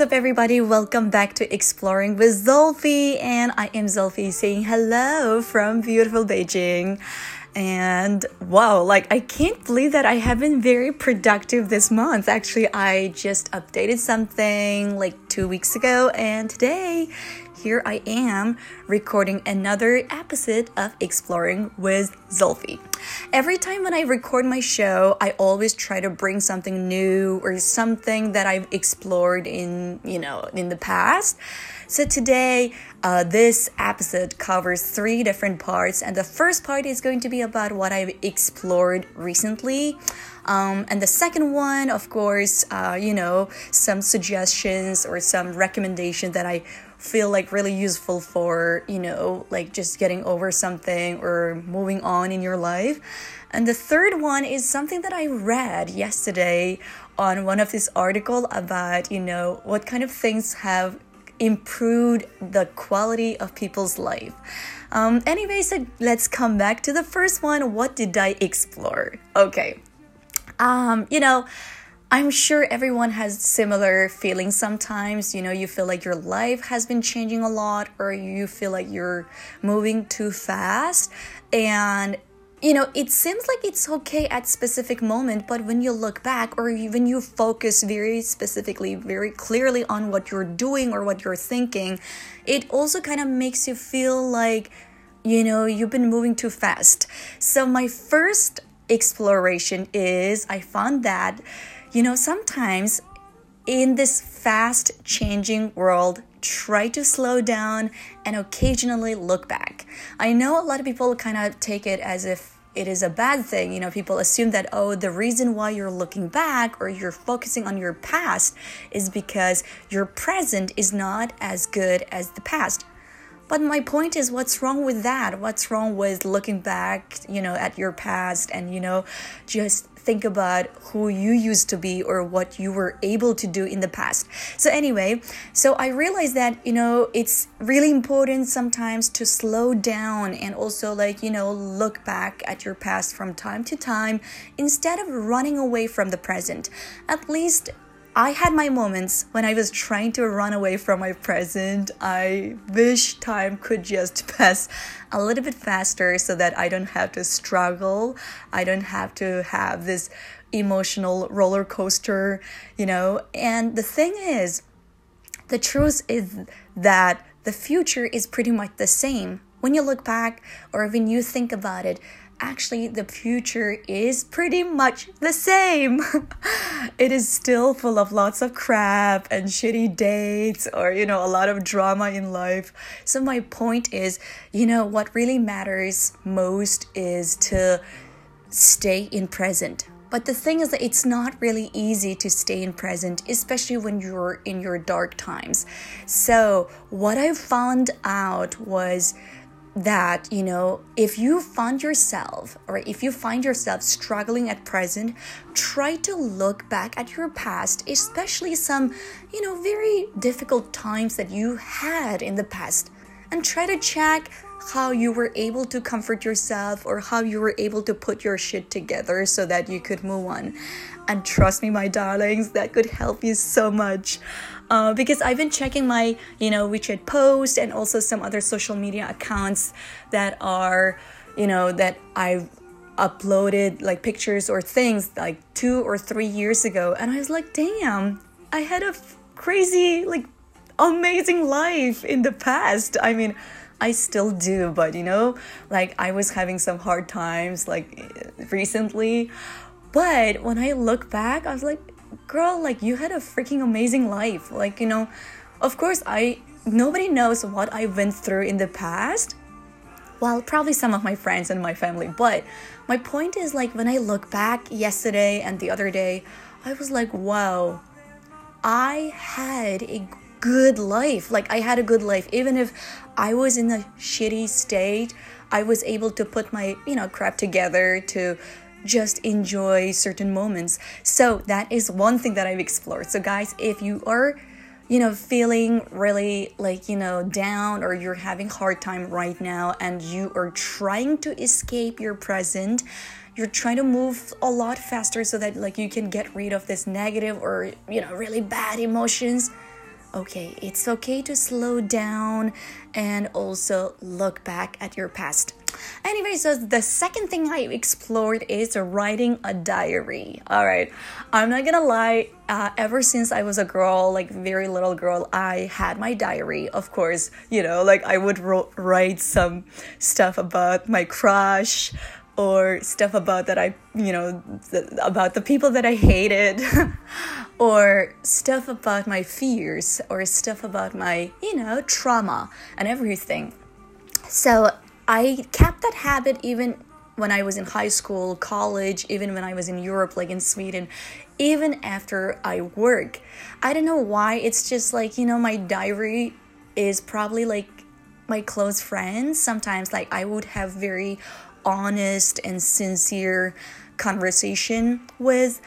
what's up, everybody? Welcome back to Exploring with Zolfi, and I am Zolfi saying hello from beautiful Beijing. And wow, like I can't believe that I have been very productive this month. Actually, I just updated something like two weeks ago, and today here I am recording another episode of Exploring with Zolfi. Every time when I record my show, I always try to bring something new or something that I've explored in, you know, in the past. So today, uh, this episode covers three different parts, and the first part is going to be about what I've explored recently. Um, and the second one, of course, uh, you know, some suggestions or some recommendation that I feel like really useful for, you know, like just getting over something or moving on in your life. And the third one is something that I read yesterday on one of this article about, you know, what kind of things have improved the quality of people's life. Um, anyway, so let's come back to the first one. What did I explore? Okay. Um, you know, I'm sure everyone has similar feelings sometimes. You know, you feel like your life has been changing a lot, or you feel like you're moving too fast. And you know it seems like it's okay at specific moment but when you look back or when you focus very specifically very clearly on what you're doing or what you're thinking it also kind of makes you feel like you know you've been moving too fast so my first exploration is i found that you know, sometimes in this fast changing world, try to slow down and occasionally look back. I know a lot of people kind of take it as if it is a bad thing. You know, people assume that, oh, the reason why you're looking back or you're focusing on your past is because your present is not as good as the past. But my point is, what's wrong with that? What's wrong with looking back, you know, at your past and, you know, just think about who you used to be or what you were able to do in the past. So, anyway, so I realized that, you know, it's really important sometimes to slow down and also, like, you know, look back at your past from time to time instead of running away from the present. At least I had my moments when I was trying to run away from my present. I wish time could just pass a little bit faster so that I don't have to struggle. I don't have to have this emotional roller coaster, you know. And the thing is, the truth is that the future is pretty much the same. When you look back or when you think about it, actually the future is pretty much the same. it is still full of lots of crap and shitty dates or, you know, a lot of drama in life. So, my point is, you know, what really matters most is to stay in present. But the thing is that it's not really easy to stay in present, especially when you're in your dark times. So, what I found out was that you know if you find yourself or if you find yourself struggling at present try to look back at your past especially some you know very difficult times that you had in the past and try to check how you were able to comfort yourself or how you were able to put your shit together so that you could move on. And trust me my darlings that could help you so much uh, because I've been checking my, you know, WeChat post and also some other social media accounts that are, you know, that I've uploaded like pictures or things like two or three years ago. And I was like, damn, I had a crazy, like, amazing life in the past. I mean, I still do, but you know, like I was having some hard times like recently. But when I look back, I was like, girl, like you had a freaking amazing life. Like, you know, of course, I nobody knows what I went through in the past. Well, probably some of my friends and my family, but my point is like when I look back yesterday and the other day, I was like, wow, I had a good life. Like, I had a good life. Even if I was in a shitty state, I was able to put my, you know, crap together to just enjoy certain moments. So that is one thing that I've explored. So guys, if you are you know feeling really like you know down or you're having hard time right now and you are trying to escape your present you're trying to move a lot faster so that like you can get rid of this negative or you know really bad emotions okay, it's okay to slow down and also look back at your past. Anyway, so the second thing I explored is writing a diary. All right, I'm not gonna lie. Uh, ever since I was a girl, like very little girl, I had my diary. Of course, you know, like I would write some stuff about my crush or stuff about that I, you know, about the people that I hated, or stuff about my fears, or stuff about my, you know, trauma and everything. So I kept that habit even when I was in high school, college, even when I was in Europe, like in Sweden, even after I work. I don't know why. It's just like, you know, my diary is probably like my close friends. Sometimes, like, I would have very honest and sincere conversation with.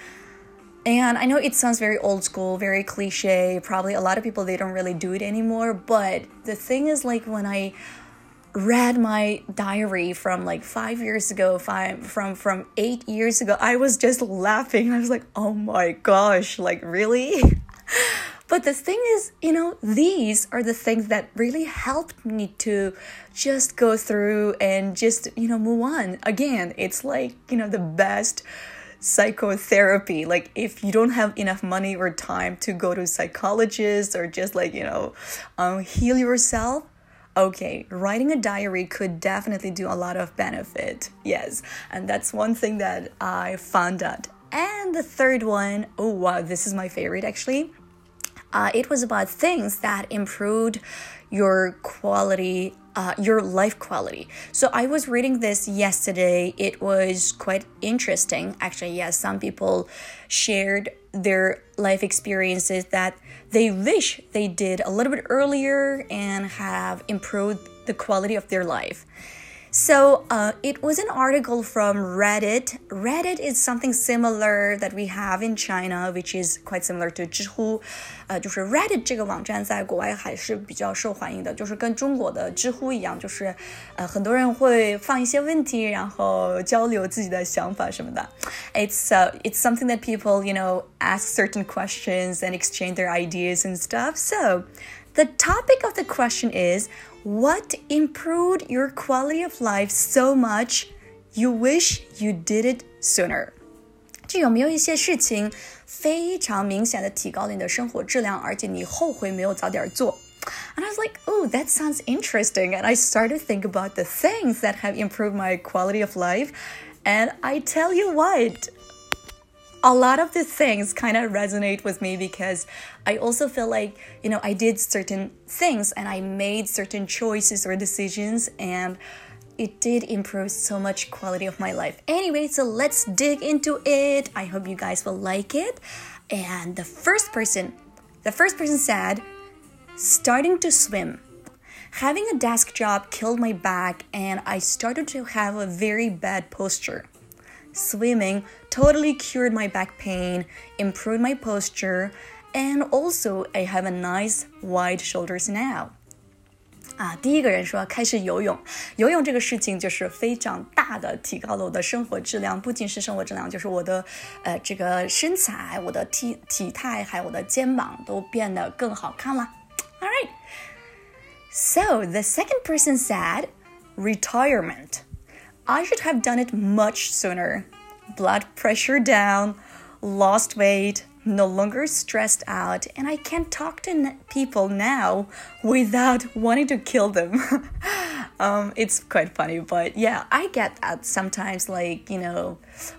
And I know it sounds very old school, very cliche. Probably a lot of people they don't really do it anymore, but the thing is like when I read my diary from like five years ago, five from from eight years ago, I was just laughing. I was like, oh my gosh, like really? but the thing is, you know, these are the things that really helped me to just go through and just, you know, move on. Again, it's like, you know, the best psychotherapy like if you don't have enough money or time to go to psychologists or just like you know um, heal yourself okay, writing a diary could definitely do a lot of benefit. Yes, and that's one thing that I found out. And the third one, oh wow, this is my favorite actually. Uh, it was about things that improved your quality uh, your life quality. So I was reading this yesterday. It was quite interesting. Actually, yes, some people shared their life experiences that they wish they did a little bit earlier and have improved the quality of their life. So uh, it was an article from Reddit. Reddit is something similar that we have in China, which is quite similar to 知乎。呃，就是 Reddit 这个网站在国外还是比较受欢迎的，就是跟中国的知乎一样，就是呃很多人会放一些问题，然后交流自己的想法什么的。It's uh, it's something that people you know ask certain questions and exchange their ideas and stuff. So the topic of the question is what improved your quality of life so much you wish you did it sooner? 就有没有一些事情非常明显的提高了你的生活质量，而且你后悔没有早点做？And I was like, oh, that sounds interesting. And I started to think about the things that have improved my quality of life. And I tell you what, a lot of the things kind of resonate with me because I also feel like, you know, I did certain things and I made certain choices or decisions and it did improve so much quality of my life. Anyway, so let's dig into it. I hope you guys will like it. And the first person, the first person said, starting to swim. Having a desk job killed my back and I started to have a very bad posture Swimming totally cured my back pain, improved my posture, and also I have a nice wide shoulders now. 啊，第一个人说开始游泳，游泳这个事情就是非常大的提高了我的生活质量，不仅是生活质量，就是我的呃这个身材、我的体体态还有我的肩膀都变得更好看了。All right, so the second person said retirement. I should have done it much sooner. Blood pressure down, lost weight, no longer stressed out, and I can't talk to people now without wanting to kill them. um, it's quite funny, but yeah, I get that sometimes. Like, you know,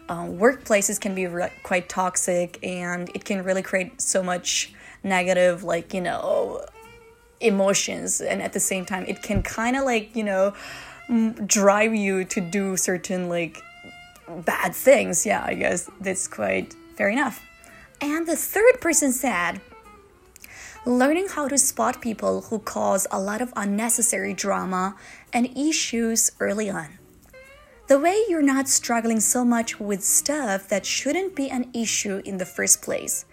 um, workplaces can be quite toxic and it can really create so much negative, like, you know, emotions, and at the same time, it can kind of like, you know, drive you to do certain like bad things. Yeah, I guess that's quite fair enough. And the third person said, learning how to spot people who cause a lot of unnecessary drama and issues early on. The way you're not struggling so much with stuff that shouldn't be an issue in the first place.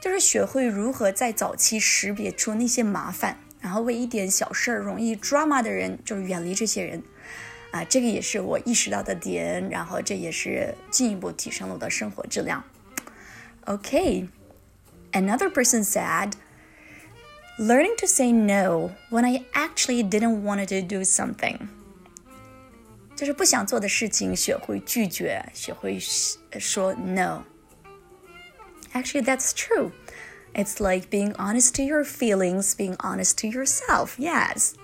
就是学会如何在早期识别出那些麻烦， 然后为一点小事儿容易 drama 的人，就是远离这些人。啊，这个也是我意识到的点，然后这也是进一步提升了我的生活质量。Okay, another person said, Learning to say no when I actually didn't want to do something. 就是不想做的事情，学会拒绝，学会说 no。Actually, that's true. It's like being honest to your feelings, being honest to yourself. Yes.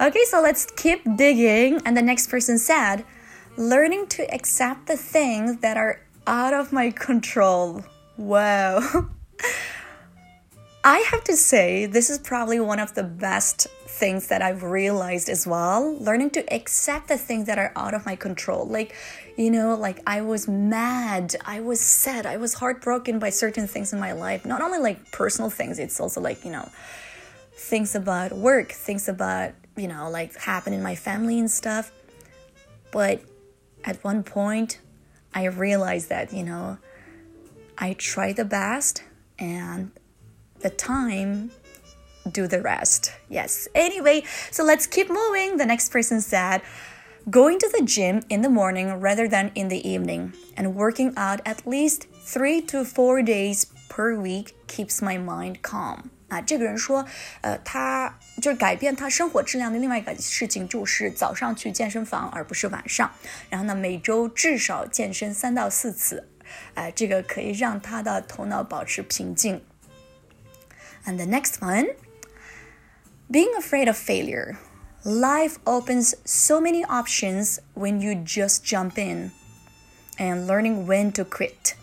Okay, so let's keep digging. And the next person said, learning to accept the things that are out of my control. Wow. I have to say, this is probably one of the best things that I've realized as well. Learning to accept the things that are out of my control. Like, you know, like I was mad, I was sad, I was heartbroken by certain things in my life. Not only like personal things, it's also like, you know, things about work, things about, you know, like happen in my family and stuff. But at one point, I realized that, you know, I tried the best and the time do the rest. Yes. Anyway, so let's keep moving. The next person said, going to the gym in the morning rather than in the evening and working out at least three to four days per week keeps my mind calm. 啊，这个人说，呃，他就是改变他生活质量的另外一个事情，就是早上去健身房，而不是晚上。然后呢，每周至少健身三到四次，呃，这个可以让他的头脑保持平静。 and the next one being afraid of failure. Life opens so many options when you just jump in and learning when to quit.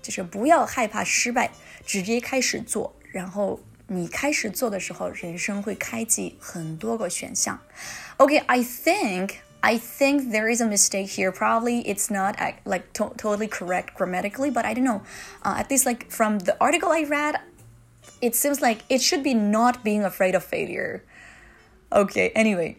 就是不要害怕失败，直接开始做。然后你开始做的时候，人生会开启很多个选项。Okay, I think I think there is a mistake here. Probably it's not like to totally correct grammatically, but I don't know. Uh, at least like from the article I read, it seems like it should be not being afraid of failure. Okay, anyway.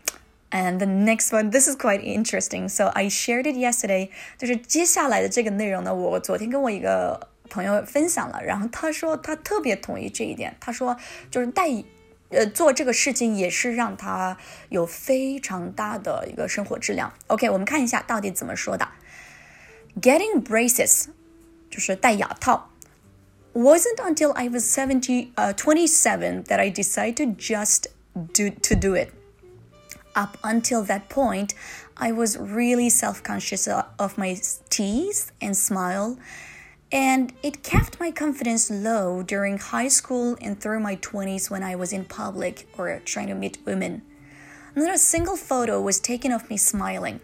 And the next one, this is quite interesting. So I shared it yesterday. 就是接下来的这个内容呢，我昨天跟我一个朋友分享了，然后他说他特别同意这一点。他说就是带呃做这个事情也是让他有非常大的一个生活质量。OK，我们看一下到底怎么说的。Getting braces 就是戴牙套。 wasn't until I was 70, uh, 27 that I decided to just do to do it. Up until that point, I was really self-conscious of my teeth and smile, and it kept my confidence low during high school and through my 20s when I was in public or trying to meet women. Not a single photo was taken of me smiling.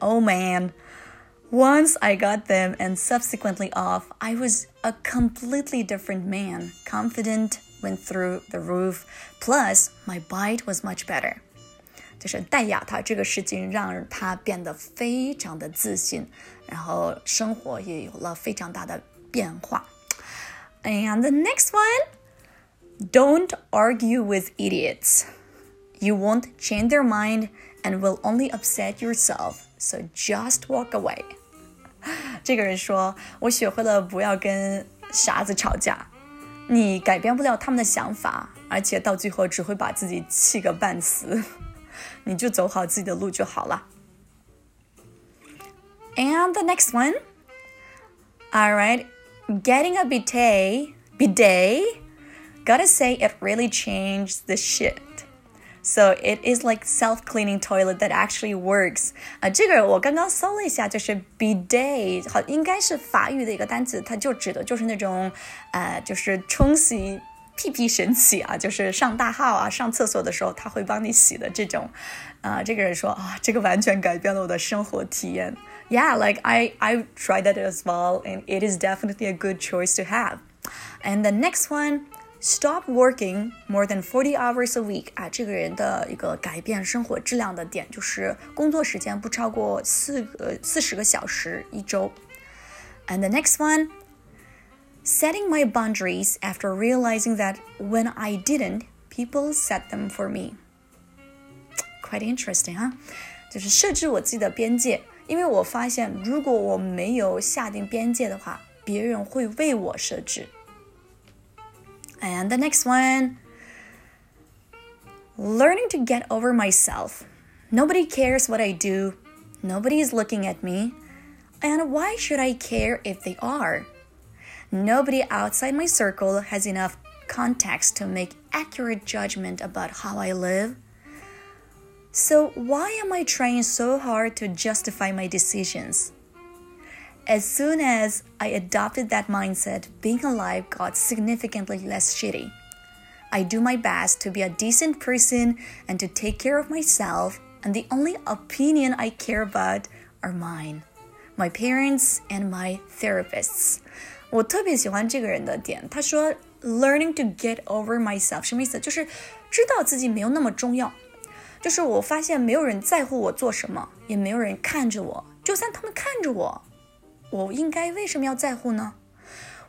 Oh man, once I got them and subsequently off, I was a completely different man. Confident went through the roof. Plus, my bite was much better. 就是戴牙套这个事情让他变得非常的自信，然后生活也有了非常大的变化。And the next one, don't argue with idiots. You won't change their mind and will only upset yourself. So just walk away. 这个人说：“我学会了不要跟傻子吵架，你改变不了他们的想法，而且到最后只会把自己气个半死。你就走好自己的路就好了。” And the next one. All right, getting a bidet, bidet. Gotta say, it really changed the shit. So it is like self-cleaning toilet that actually works 啊，这个我刚刚搜了一下，就是 bidet，好，应该是法语的一个单词，它就指的就是那种，呃，就是冲洗屁屁神器啊，就是上大号啊，上厕所的时候它会帮你洗的这种。啊，这个人说啊，这个完全改变了我的生活体验。Yeah, like I I tried that as well, and it is definitely a good choice to have. And the next one. Stop working more than forty hours a week 啊，这个人的一个改变生活质量的点就是工作时间不超过四个四十个小时一周。And the next one, setting my boundaries after realizing that when I didn't, people set them for me. Quite interesting 啊，就是设置我自己的边界，因为我发现如果我没有下定边界的话，别人会为我设置。 And the next one learning to get over myself. Nobody cares what I do, nobody is looking at me. And why should I care if they are? Nobody outside my circle has enough context to make accurate judgment about how I live. So why am I trying so hard to justify my decisions? As soon as I adopted that mindset, being alive got significantly less shitty. I do my best to be a decent person and to take care of myself, and the only opinion I care about are mine, my parents, and my therapists. 我特别喜欢这个人的点，他说 “learning to get over myself” 什么意思？就是知道自己没有那么重要。就是我发现没有人在乎我做什么，也没有人看着我。就算他们看着我， 我应该为什么要在乎呢？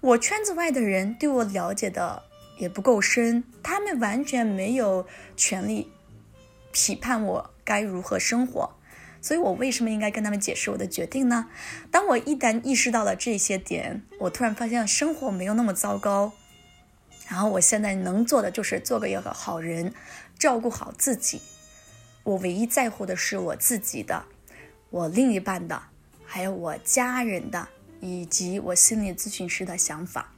我圈子外的人对我了解的也不够深，他们完全没有权利批判我该如何生活。所以我为什么应该跟他们解释我的决定呢？当我一旦意识到了这些点，我突然发现生活没有那么糟糕。然后我现在能做的就是做个一个好人，照顾好自己。我唯一在乎的是我自己的，我另一半的。还有我家人的，以及我心理咨询师的想法。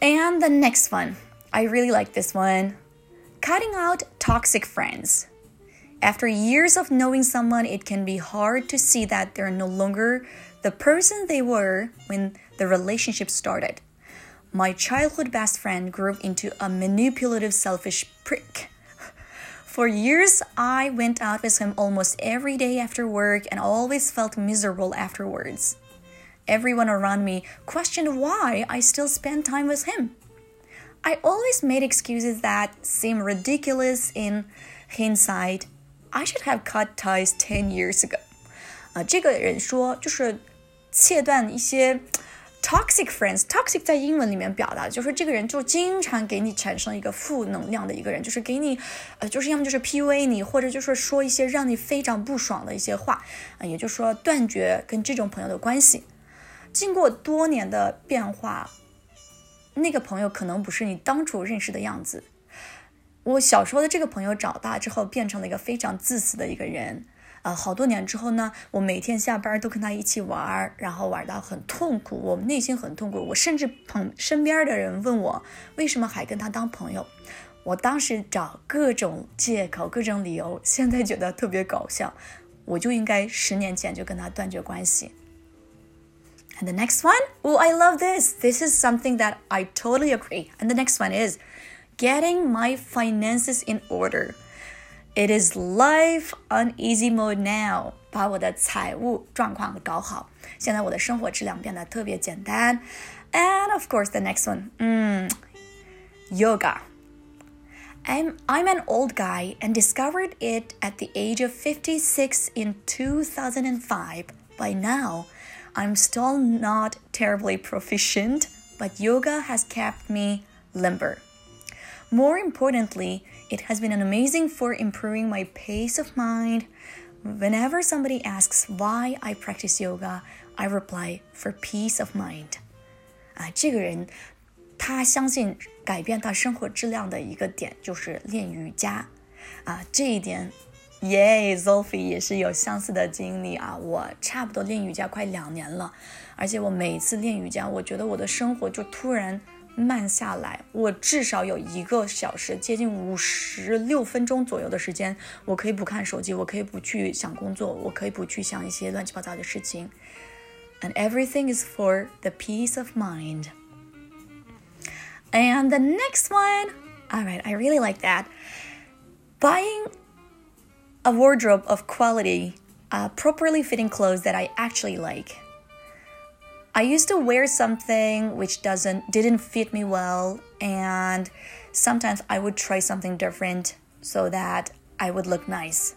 And the next one, I really like this one. Cutting out toxic friends. After years of knowing someone, it can be hard to see that they're no longer the person they were when the relationship started. My childhood best friend grew into a manipulative, selfish prick for years, I went out with him almost every day after work and always felt miserable afterwards. Everyone around me questioned why I still spent time with him. I always made excuses that seem ridiculous in hindsight. I should have cut ties 10 years ago. 啊，这个人说就是切断一些 Toxic friends, toxic 在英文里面表达就是说这个人就经常给你产生一个负能量的一个人，就是给你，呃，就是要么就是 PUA 你，或者就是说一些让你非常不爽的一些话，啊，也就是说断绝跟这种朋友的关系。经过多年的变化，那个朋友可能不是你当初认识的样子。我小时候的这个朋友长大之后变成了一个非常自私的一个人。呃，好多年之后呢，我每天下班都跟他一起玩，然后玩到很痛苦，我内心很痛苦。我甚至朋身边的人问我为什么还跟他当朋友，我当时找各种借口、各种理由，现在觉得特别搞笑。我就应该十年前就跟他断绝关系。And the next one, oh, I love this. This is something that I totally agree. And the next one is getting my finances in order. It is life on easy mode now，把我的财务状况搞好。现在我的生活质量变得特别简单。And of course, the next one, mm, yoga. I'm I'm an old guy and discovered it at the age of 56 in 2005. By now, I'm still not terribly proficient, but yoga has kept me limber. More importantly, it has been an amazing for improving my pace of mind. Whenever somebody asks why I practice yoga, I reply for peace of mind. 啊，这个人他相信改变他生活质量的一个点就是练瑜伽啊，这一点，耶，Zolfi 也是有相似的经历啊。我差不多练瑜伽快两年了，而且我每次练瑜伽，我觉得我的生活就突然。 慢下来，我至少有一个小时，接近五十六分钟左右的时间，我可以不看手机，我可以不去想工作，我可以不去想一些乱七八糟的事情。And everything is for the peace of mind. And the next one, all right, I really like that. Buying a wardrobe of quality, uh, properly fitting clothes that I actually like. I used to wear something which doesn't didn't fit me well and sometimes I would try something different so that I would look nice.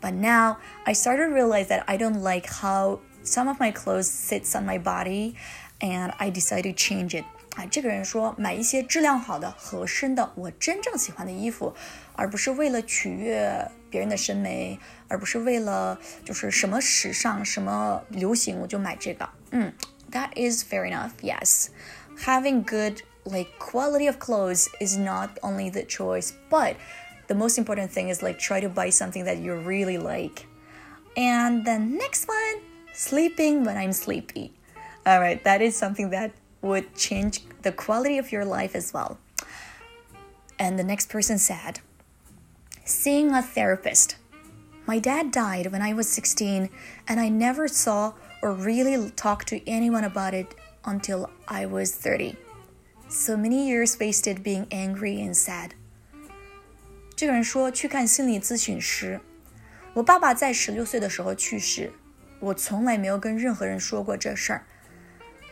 But now I started to realize that I don't like how some of my clothes sits on my body and I decided to change it. 啊，这个人说买一些质量好的、合身的、我真正喜欢的衣服，而不是为了取悦别人的审美，而不是为了就是什么时尚、什么流行我就买这个。嗯 ，that is fair enough, yes. Having good like quality of clothes is not only the choice, but the most important thing is like try to buy something that you really like. And the next one, sleeping when I'm sleepy. All right, that is something that would change the quality of your life as well. And the next person said, Seeing a therapist. My dad died when I was 16, and I never saw or really talked to anyone about it until I was 30. So many years wasted being angry and sad. 这个人说去看心理咨询师。我爸爸在十六岁的时候去世，我从来没有跟任何人说过这事儿。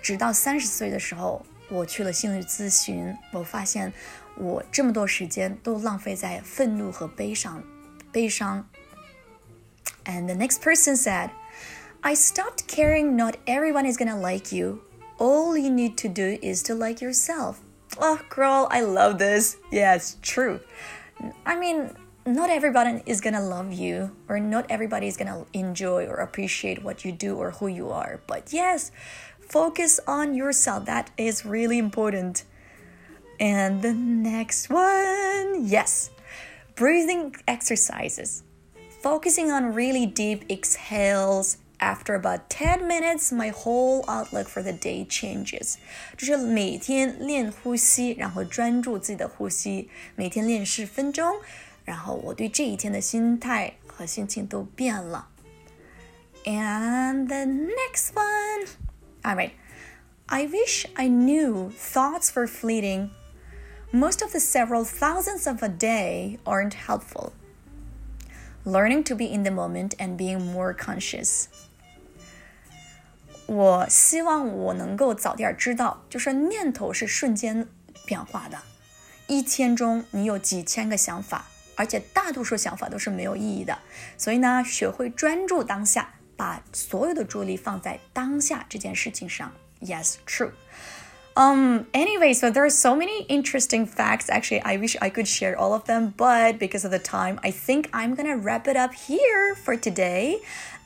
直到三十岁的时候，我去了心理咨询，我发现我这么多时间都浪费在愤怒和悲伤，悲伤。And the next person said, I stopped caring not everyone is gonna like you. All you need to do is to like yourself. Oh, girl, I love this. Yeah, it's true. I mean, not everybody is gonna love you, or not everybody is gonna enjoy or appreciate what you do or who you are. But yes, focus on yourself. That is really important. And the next one, yes, breathing exercises. Focusing on really deep exhales. After about 10 minutes, my whole outlook for the day changes. 就是每天练呼吸，然后专注自己的呼吸，每天练十分钟。然后我对这一天的心态和心情都变了。And the next one, all right. I wish I knew thoughts were fleeting. Most of the several thousands of a day aren't helpful. Learning to be in the moment and being more conscious. 我希望我能够早点知道，就是念头是瞬间变化的。一天中你有几千个想法，而且大多数想法都是没有意义的。所以呢，学会专注当下，把所有的注意力放在当下这件事情上。Yes, true. Um, anyway, so there are so many interesting facts. Actually, I wish I could share all of them, but because of the time, I think I'm gonna wrap it up here for today.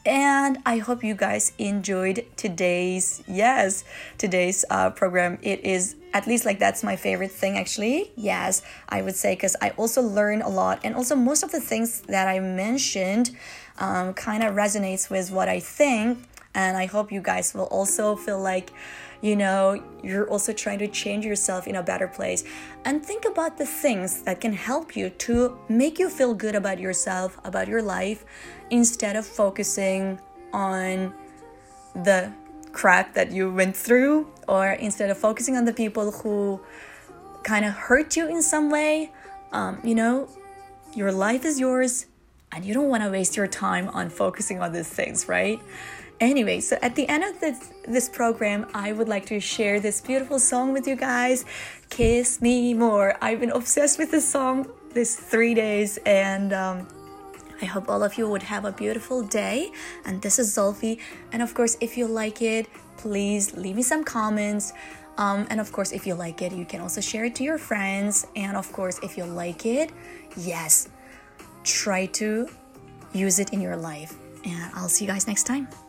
And I hope you guys enjoyed today's, yes, today's uh, program. It is at least like that's my favorite thing, actually. Yes, I would say, because I also learn a lot. And also, most of the things that I mentioned um, kind of resonates with what I think. And I hope you guys will also feel like, you know, you're also trying to change yourself in a better place. And think about the things that can help you to make you feel good about yourself, about your life, instead of focusing on the crap that you went through, or instead of focusing on the people who kind of hurt you in some way. Um, you know, your life is yours, and you don't want to waste your time on focusing on these things, right? Anyway, so at the end of this, this program, I would like to share this beautiful song with you guys Kiss Me More. I've been obsessed with this song this three days, and um, I hope all of you would have a beautiful day. And this is Zolfi. And of course, if you like it, please leave me some comments. Um, and of course, if you like it, you can also share it to your friends. And of course, if you like it, yes, try to use it in your life. And I'll see you guys next time.